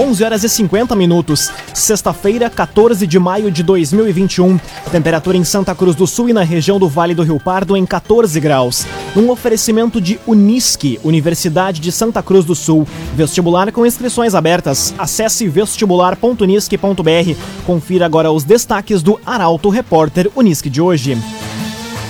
11 horas e 50 minutos. Sexta-feira, 14 de maio de 2021. Temperatura em Santa Cruz do Sul e na região do Vale do Rio Pardo em 14 graus. Um oferecimento de Unisque, Universidade de Santa Cruz do Sul. Vestibular com inscrições abertas. Acesse vestibular.unisque.br. Confira agora os destaques do Arauto Repórter Unisque de hoje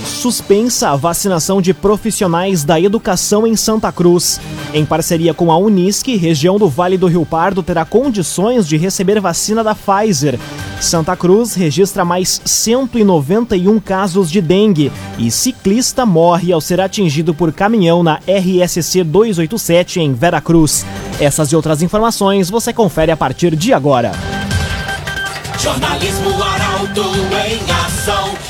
suspensa a vacinação de profissionais da educação em Santa Cruz. Em parceria com a Unisque, região do Vale do Rio Pardo terá condições de receber vacina da Pfizer. Santa Cruz registra mais 191 casos de dengue e ciclista morre ao ser atingido por caminhão na RSC 287 em Veracruz. Essas e outras informações você confere a partir de agora. Jornalismo Arauto em ação.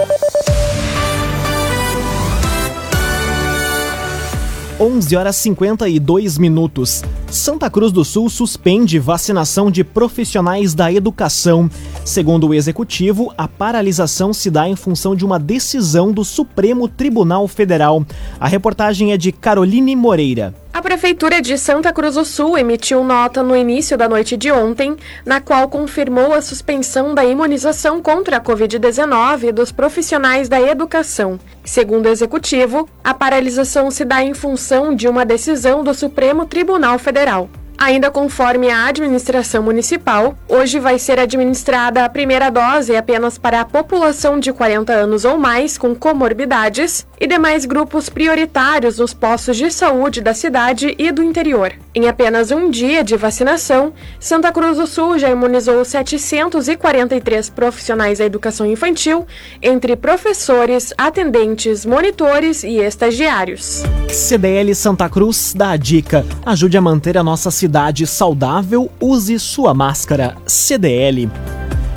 11 horas 52 minutos. Santa Cruz do Sul suspende vacinação de profissionais da educação. Segundo o executivo, a paralisação se dá em função de uma decisão do Supremo Tribunal Federal. A reportagem é de Caroline Moreira. A Prefeitura de Santa Cruz do Sul emitiu nota no início da noite de ontem, na qual confirmou a suspensão da imunização contra a Covid-19 dos profissionais da educação. Segundo o Executivo, a paralisação se dá em função de uma decisão do Supremo Tribunal Federal. Ainda conforme a administração municipal, hoje vai ser administrada a primeira dose apenas para a população de 40 anos ou mais com comorbidades e demais grupos prioritários nos postos de saúde da cidade e do interior. Em apenas um dia de vacinação, Santa Cruz do Sul já imunizou 743 profissionais da educação infantil, entre professores, atendentes, monitores e estagiários. CDL Santa Cruz dá a dica: ajude a manter a nossa cidade cidade saudável, use sua máscara CDL.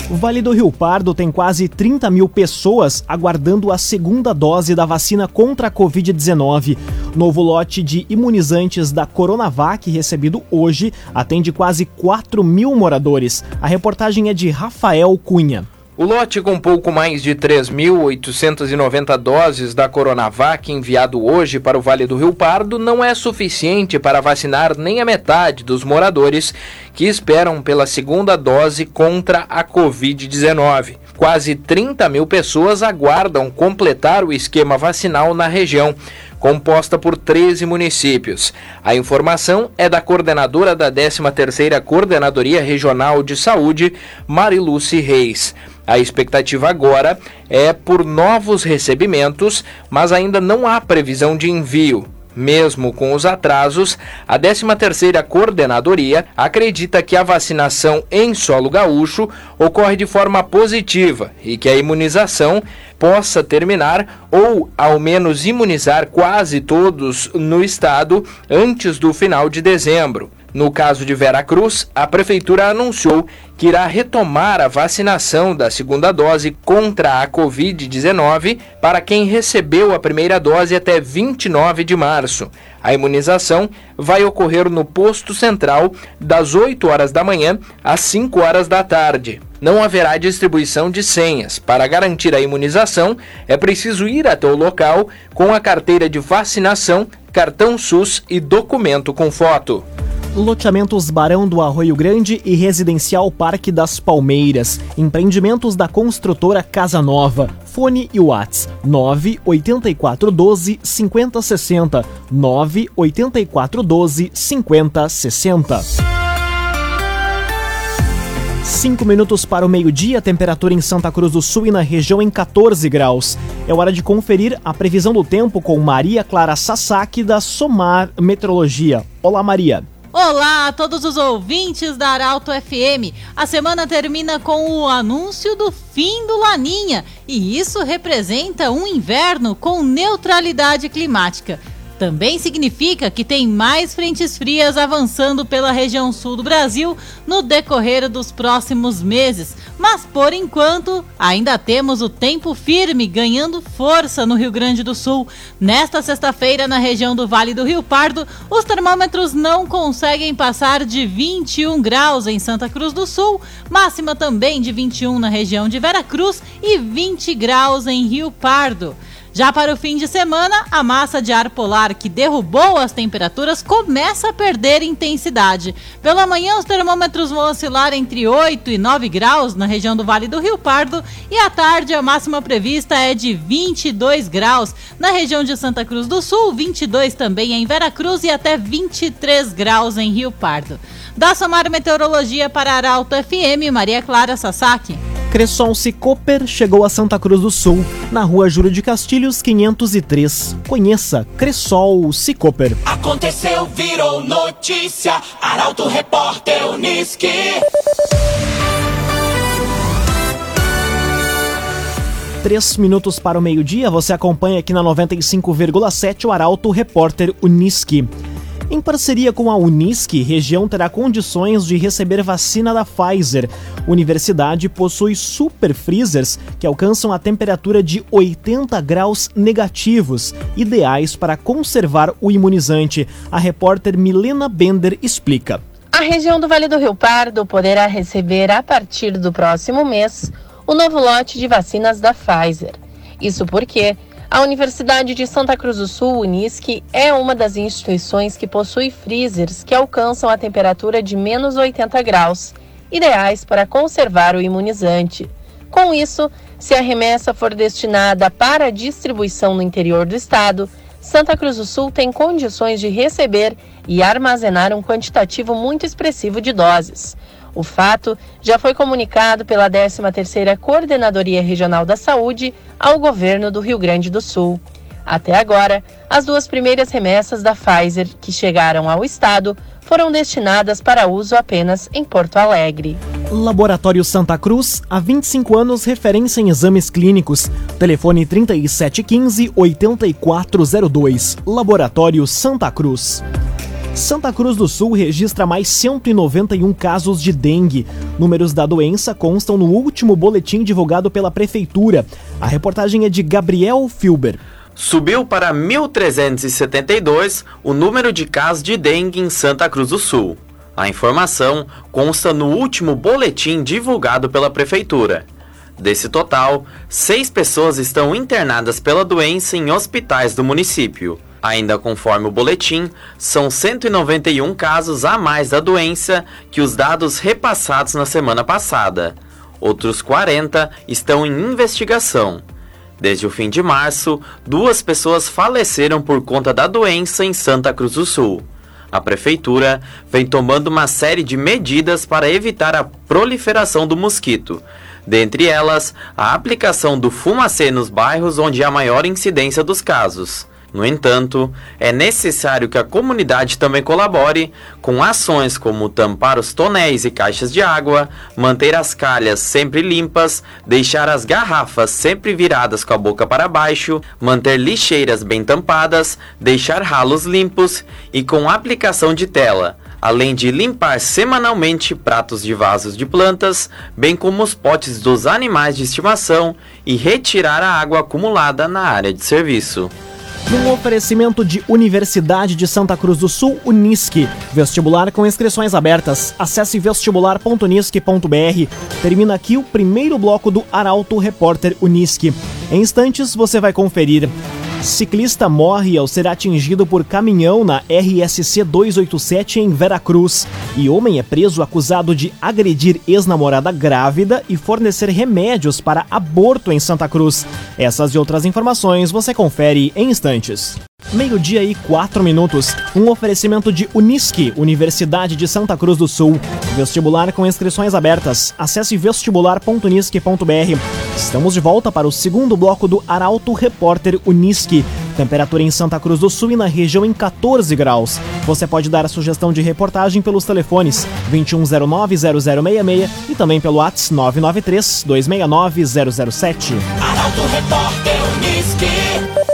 O Vale do Rio Pardo tem quase 30 mil pessoas aguardando a segunda dose da vacina contra a Covid-19. Novo lote de imunizantes da Coronavac recebido hoje atende quase 4 mil moradores. A reportagem é de Rafael Cunha. O lote com pouco mais de 3.890 doses da Coronavac enviado hoje para o Vale do Rio Pardo não é suficiente para vacinar nem a metade dos moradores que esperam pela segunda dose contra a Covid-19. Quase 30 mil pessoas aguardam completar o esquema vacinal na região composta por 13 municípios. A informação é da coordenadora da 13ª Coordenadoria Regional de Saúde, Mariluce Reis. A expectativa agora é por novos recebimentos, mas ainda não há previsão de envio. Mesmo com os atrasos, a 13ª Coordenadoria acredita que a vacinação em solo gaúcho ocorre de forma positiva e que a imunização possa terminar ou ao menos imunizar quase todos no estado antes do final de dezembro. No caso de Veracruz, a prefeitura anunciou que irá retomar a vacinação da segunda dose contra a Covid-19 para quem recebeu a primeira dose até 29 de março. A imunização vai ocorrer no posto central das 8 horas da manhã às 5 horas da tarde. Não haverá distribuição de senhas. Para garantir a imunização, é preciso ir até o local com a carteira de vacinação, cartão SUS e documento com foto loteamentos Barão do Arroio Grande e Residencial Parque das Palmeiras, empreendimentos da construtora Casa Nova. Fone e Whats 98412 5060 98412 5060. 5 minutos para o meio-dia, temperatura em Santa Cruz do Sul e na região em 14 graus. É hora de conferir a previsão do tempo com Maria Clara Sasaki da Somar Metrologia. Olá, Maria. Olá a todos os ouvintes da Arauto FM. A semana termina com o anúncio do fim do Laninha e isso representa um inverno com neutralidade climática. Também significa que tem mais frentes frias avançando pela região sul do Brasil no decorrer dos próximos meses. Mas por enquanto, ainda temos o tempo firme ganhando força no Rio Grande do Sul. Nesta sexta-feira, na região do Vale do Rio Pardo, os termômetros não conseguem passar de 21 graus em Santa Cruz do Sul, máxima também de 21 na região de Vera Cruz e 20 graus em Rio Pardo. Já para o fim de semana, a massa de ar polar que derrubou as temperaturas começa a perder intensidade. Pela manhã, os termômetros vão oscilar entre 8 e 9 graus na região do Vale do Rio Pardo e à tarde a máxima prevista é de 22 graus na região de Santa Cruz do Sul, 22 também em Vera Cruz e até 23 graus em Rio Pardo. Da Somar Meteorologia para Arauto FM, Maria Clara Sasaki. Cresson Cicoper chegou a Santa Cruz do Sul, na rua Júlio de Castilhos, 503. Conheça Cressol Cicoper. Aconteceu, virou notícia. Arauto Repórter Uniski. Três minutos para o meio-dia, você acompanha aqui na 95,7 o Arauto Repórter Uniski. Em parceria com a Unisc, região terá condições de receber vacina da Pfizer. Universidade possui super freezers que alcançam a temperatura de 80 graus negativos, ideais para conservar o imunizante. A repórter Milena Bender explica. A região do Vale do Rio Pardo poderá receber a partir do próximo mês o novo lote de vacinas da Pfizer. Isso porque a Universidade de Santa Cruz do Sul, Unisc, é uma das instituições que possui freezers que alcançam a temperatura de menos 80 graus, ideais para conservar o imunizante. Com isso, se a remessa for destinada para distribuição no interior do estado, Santa Cruz do Sul tem condições de receber e armazenar um quantitativo muito expressivo de doses. O fato já foi comunicado pela 13ª Coordenadoria Regional da Saúde ao governo do Rio Grande do Sul. Até agora, as duas primeiras remessas da Pfizer que chegaram ao estado foram destinadas para uso apenas em Porto Alegre. Laboratório Santa Cruz, há 25 anos referência em exames clínicos. Telefone 3715-8402. Laboratório Santa Cruz. Santa Cruz do Sul registra mais 191 casos de dengue. Números da doença constam no último boletim divulgado pela Prefeitura. A reportagem é de Gabriel Filber. Subiu para 1.372 o número de casos de dengue em Santa Cruz do Sul. A informação consta no último boletim divulgado pela Prefeitura. Desse total, seis pessoas estão internadas pela doença em hospitais do município. Ainda conforme o boletim, são 191 casos a mais da doença que os dados repassados na semana passada. Outros 40 estão em investigação. Desde o fim de março, duas pessoas faleceram por conta da doença em Santa Cruz do Sul. A prefeitura vem tomando uma série de medidas para evitar a proliferação do mosquito. Dentre elas, a aplicação do fumacê nos bairros onde há maior incidência dos casos. No entanto, é necessário que a comunidade também colabore com ações como tampar os tonéis e caixas de água, manter as calhas sempre limpas, deixar as garrafas sempre viradas com a boca para baixo, manter lixeiras bem tampadas, deixar ralos limpos e com aplicação de tela além de limpar semanalmente pratos de vasos de plantas, bem como os potes dos animais de estimação e retirar a água acumulada na área de serviço. Num oferecimento de Universidade de Santa Cruz do Sul, Unisque. Vestibular com inscrições abertas. Acesse vestibular.unisque.br. Termina aqui o primeiro bloco do Arauto Repórter Unisque. Em instantes você vai conferir. Ciclista morre ao ser atingido por caminhão na RSC 287 em Veracruz. E homem é preso acusado de agredir ex-namorada grávida e fornecer remédios para aborto em Santa Cruz. Essas e outras informações você confere em instantes. Meio-dia e quatro minutos. Um oferecimento de Unisque, Universidade de Santa Cruz do Sul. Vestibular com inscrições abertas. Acesse vestibular.unisque.br. Estamos de volta para o segundo bloco do Arauto Repórter Unisque. Temperatura em Santa Cruz do Sul e na região em 14 graus. Você pode dar a sugestão de reportagem pelos telefones 2109-0066 e também pelo WhatsApp 993-269-007. Arauto Repórter Uniski.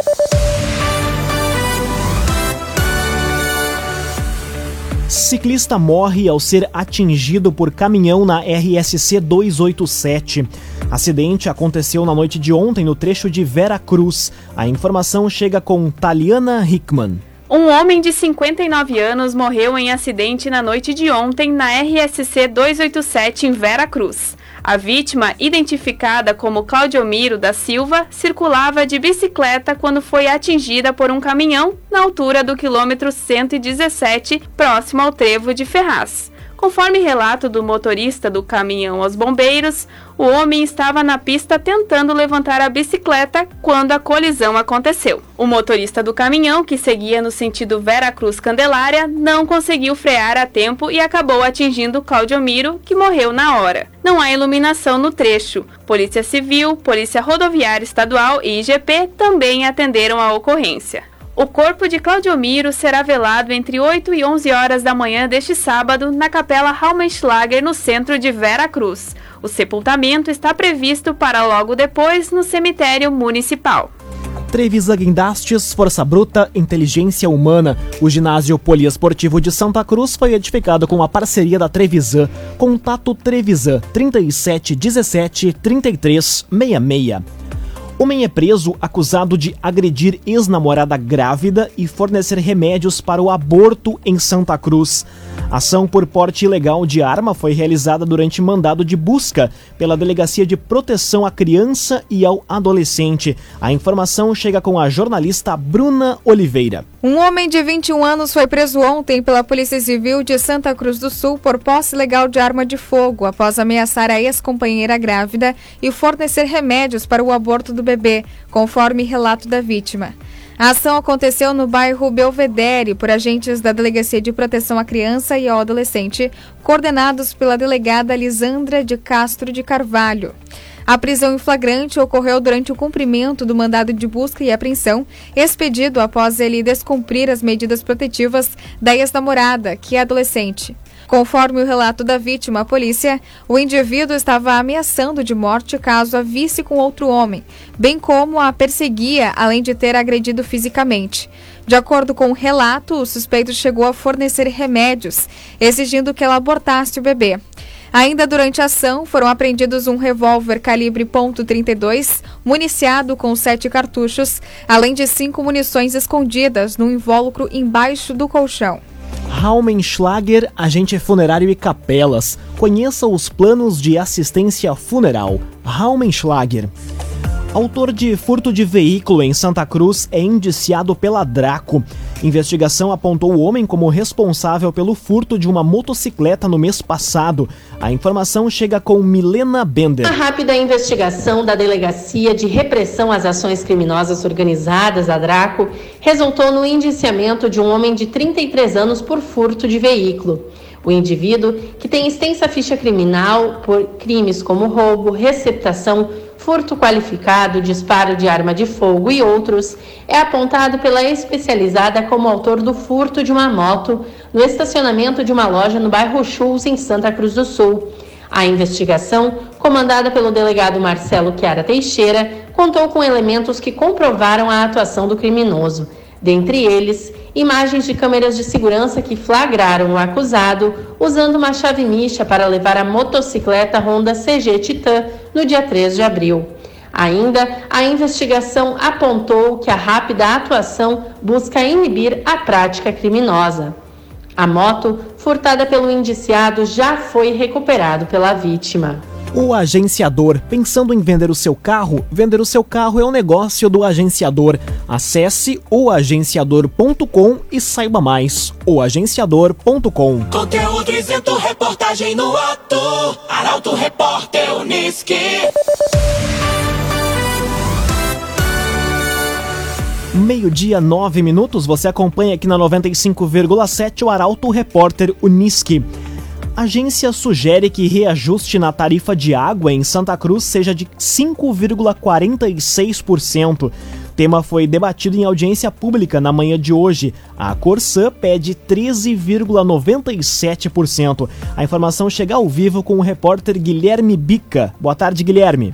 Ciclista morre ao ser atingido por caminhão na RSC 287. Acidente aconteceu na noite de ontem no trecho de Vera Cruz. A informação chega com Taliana Hickman. Um homem de 59 anos morreu em acidente na noite de ontem na RSC 287 em Vera Cruz. A vítima, identificada como Claudiomiro da Silva, circulava de bicicleta quando foi atingida por um caminhão na altura do quilômetro 117, próximo ao trevo de Ferraz. Conforme relato do motorista do caminhão aos bombeiros, o homem estava na pista tentando levantar a bicicleta quando a colisão aconteceu. O motorista do caminhão, que seguia no sentido Vera Cruz Candelária, não conseguiu frear a tempo e acabou atingindo Claudio Miro, que morreu na hora. Não há iluminação no trecho. Polícia Civil, Polícia Rodoviária Estadual e IGP também atenderam a ocorrência. O corpo de Claudiomiro será velado entre 8 e 11 horas da manhã deste sábado na Capela Raumenschlager, no centro de Vera Cruz. O sepultamento está previsto para logo depois no cemitério municipal. Trevisan Guindastes, Força Bruta, Inteligência Humana. O ginásio poliesportivo de Santa Cruz foi edificado com a parceria da Trevisan. Contato Trevisan 37 17 33 66. Homem é preso acusado de agredir ex-namorada grávida e fornecer remédios para o aborto em Santa Cruz. Ação por porte ilegal de arma foi realizada durante mandado de busca pela Delegacia de Proteção à Criança e ao Adolescente. A informação chega com a jornalista Bruna Oliveira. Um homem de 21 anos foi preso ontem pela Polícia Civil de Santa Cruz do Sul por posse ilegal de arma de fogo após ameaçar a ex-companheira grávida e fornecer remédios para o aborto do bebê, conforme relato da vítima. A ação aconteceu no bairro Belvedere por agentes da Delegacia de Proteção à Criança e ao Adolescente, coordenados pela delegada Lisandra de Castro de Carvalho. A prisão em flagrante ocorreu durante o cumprimento do mandado de busca e apreensão, expedido após ele descumprir as medidas protetivas da ex-namorada, que é adolescente. Conforme o relato da vítima à polícia, o indivíduo estava ameaçando de morte caso a visse com outro homem, bem como a perseguia, além de ter agredido fisicamente. De acordo com o relato, o suspeito chegou a fornecer remédios, exigindo que ela abortasse o bebê. Ainda durante a ação, foram apreendidos um revólver calibre .32, municiado com sete cartuchos, além de cinco munições escondidas no invólucro embaixo do colchão. Raumenschlager, agente funerário e capelas. Conheça os planos de assistência funeral. Raumenschlager. Autor de furto de veículo em Santa Cruz é indiciado pela Draco. Investigação apontou o homem como responsável pelo furto de uma motocicleta no mês passado. A informação chega com Milena Bender. A rápida investigação da Delegacia de Repressão às Ações Criminosas Organizadas, a Draco, resultou no indiciamento de um homem de 33 anos por furto de veículo. O indivíduo, que tem extensa ficha criminal por crimes como roubo, receptação, furto qualificado, disparo de arma de fogo e outros, é apontado pela especializada como autor do furto de uma moto no estacionamento de uma loja no bairro Chus, em Santa Cruz do Sul. A investigação, comandada pelo delegado Marcelo Chiara Teixeira, contou com elementos que comprovaram a atuação do criminoso. Dentre eles, imagens de câmeras de segurança que flagraram o acusado usando uma chave micha para levar a motocicleta Honda CG Titan no dia 3 de abril. Ainda, a investigação apontou que a rápida atuação busca inibir a prática criminosa. A moto, furtada pelo indiciado, já foi recuperado pela vítima. O agenciador. Pensando em vender o seu carro? Vender o seu carro é o um negócio do agenciador. Acesse oagenciador.com e saiba mais. oagenciador.com. Conteúdo isento, reportagem no ato. Arauto Repórter Uniski. Meio-dia, nove minutos. Você acompanha aqui na 95,7 o Arauto Repórter Uniski. Agência sugere que reajuste na tarifa de água em Santa Cruz seja de 5,46%. Tema foi debatido em audiência pública na manhã de hoje. A Corsã pede 13,97%. A informação chega ao vivo com o repórter Guilherme Bica. Boa tarde, Guilherme.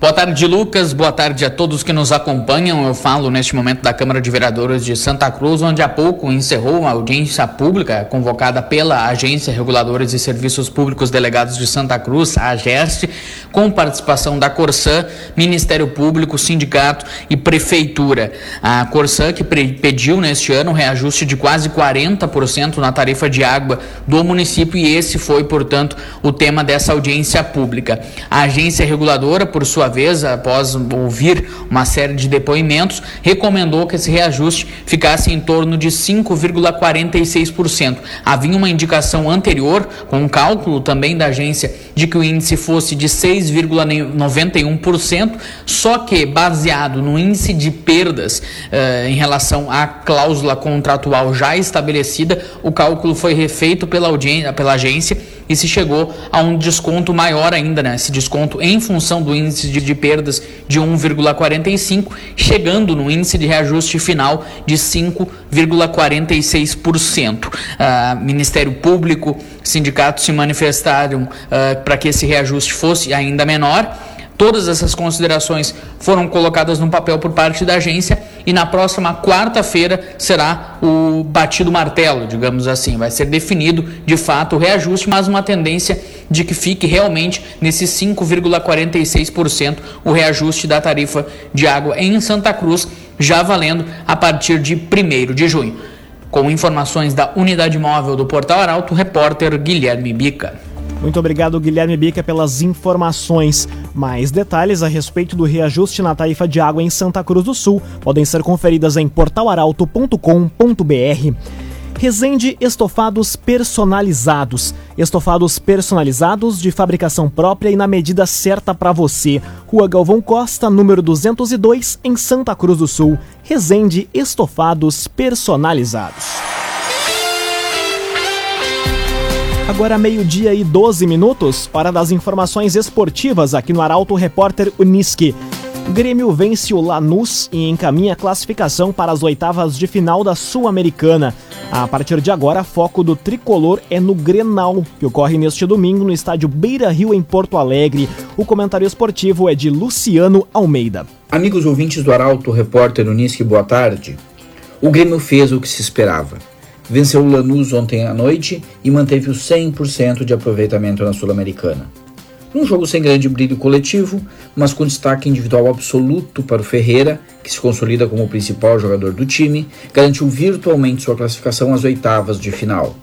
Boa tarde, Lucas. Boa tarde a todos que nos acompanham. Eu falo neste momento da Câmara de Vereadores de Santa Cruz, onde há pouco encerrou uma audiência pública convocada pela Agência Reguladora de Serviços Públicos Delegados de Santa Cruz, a AGEST, com participação da Corsã, Ministério Público, Sindicato e Prefeitura. A Corsã que pediu neste ano um reajuste de quase 40% na tarifa de água do município e esse foi, portanto, o tema dessa audiência pública. A agência reguladora, por sua vez, após ouvir uma série de depoimentos, recomendou que esse reajuste ficasse em torno de 5,46%. Havia uma indicação anterior, com um cálculo também da agência, de que o índice fosse de 6,91%, só que baseado no índice de perdas eh, em relação à cláusula contratual já estabelecida, o cálculo foi refeito pela, pela agência e se chegou a um desconto maior ainda, né? Esse desconto em função do índice de, de perdas de 1,45, chegando no índice de reajuste final de 5,46%. Uh, ah, Ministério Público, sindicatos se manifestaram uh, para que esse reajuste fosse ainda menor. Todas essas considerações foram colocadas no papel por parte da agência e na próxima quarta-feira será o batido martelo, digamos assim. Vai ser definido de fato o reajuste, mas uma tendência de que fique realmente nesses 5,46% o reajuste da tarifa de água em Santa Cruz, já valendo a partir de 1 de junho. Com informações da unidade móvel do Portal Arauto, repórter Guilherme Bica. Muito obrigado, Guilherme Bica, pelas informações. Mais detalhes a respeito do reajuste na tarifa de água em Santa Cruz do Sul podem ser conferidas em portalaralto.com.br. Resende Estofados Personalizados. Estofados personalizados de fabricação própria e na medida certa para você. Rua Galvão Costa, número 202, em Santa Cruz do Sul. Resende Estofados Personalizados. Agora meio-dia e 12 minutos, hora das informações esportivas aqui no Arauto Repórter Uniski. Grêmio vence o Lanús e encaminha a classificação para as oitavas de final da Sul-Americana. A partir de agora, foco do tricolor é no Grenal, que ocorre neste domingo no estádio Beira Rio, em Porto Alegre. O comentário esportivo é de Luciano Almeida. Amigos ouvintes do Arauto Repórter Uniski, boa tarde. O Grêmio fez o que se esperava venceu o Lanús ontem à noite e manteve o 100% de aproveitamento na Sul-Americana. Um jogo sem grande brilho coletivo, mas com destaque individual absoluto para o Ferreira, que se consolida como o principal jogador do time, garantiu virtualmente sua classificação às oitavas de final.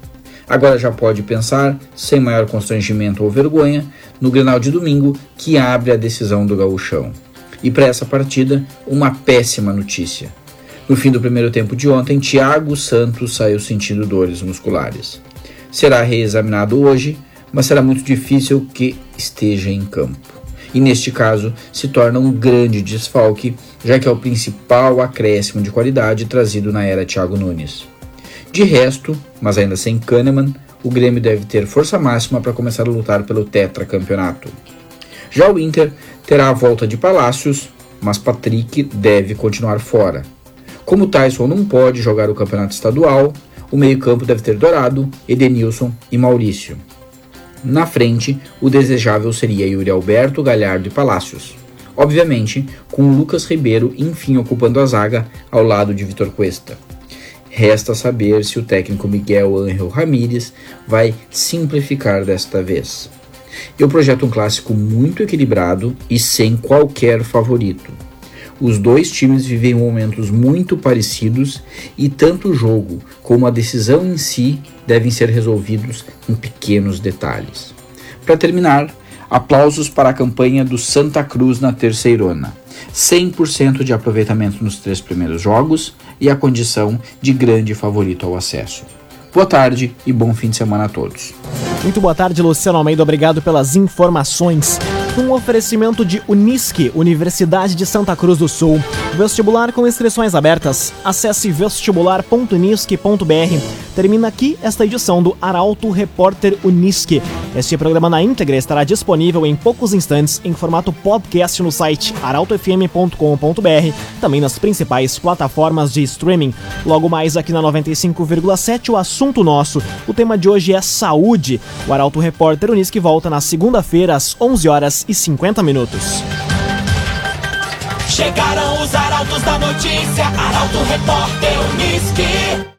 Agora já pode pensar, sem maior constrangimento ou vergonha, no Grenal de domingo, que abre a decisão do gauchão. E para essa partida, uma péssima notícia. No fim do primeiro tempo de ontem, Thiago Santos saiu sentindo dores musculares. Será reexaminado hoje, mas será muito difícil que esteja em campo. E neste caso, se torna um grande desfalque, já que é o principal acréscimo de qualidade trazido na era Thiago Nunes. De resto, mas ainda sem Kahneman, o Grêmio deve ter força máxima para começar a lutar pelo tetracampeonato. Já o Inter terá a volta de Palácios, mas Patrick deve continuar fora. Como Tyson não pode jogar o campeonato estadual, o meio-campo deve ter Dourado, Edenilson e Maurício. Na frente, o desejável seria Yuri Alberto, Galhardo e Palácios. Obviamente, com Lucas Ribeiro enfim ocupando a zaga ao lado de Vitor Cuesta. Resta saber se o técnico Miguel Ángel Ramírez vai simplificar desta vez. Eu projeto um clássico muito equilibrado e sem qualquer favorito. Os dois times vivem momentos muito parecidos e tanto o jogo como a decisão em si devem ser resolvidos em pequenos detalhes. Para terminar, aplausos para a campanha do Santa Cruz na terceirona. 100% de aproveitamento nos três primeiros jogos e a condição de grande favorito ao acesso. Boa tarde e bom fim de semana a todos. Muito boa tarde, Luciano Almeida. Obrigado pelas informações um oferecimento de Unisque, Universidade de Santa Cruz do Sul. Vestibular com inscrições abertas. Acesse vestibular.unisque.br. Termina aqui esta edição do Arauto Repórter Unisque. Este programa na íntegra estará disponível em poucos instantes em formato podcast no site arautofm.com.br, também nas principais plataformas de streaming. Logo mais aqui na 95,7 o assunto nosso. O tema de hoje é saúde. O Arauto Repórter Unisque volta na segunda-feira às 11 e 50 minutos. Chegaram os arautos da notícia, Arauto Repórter Uniski.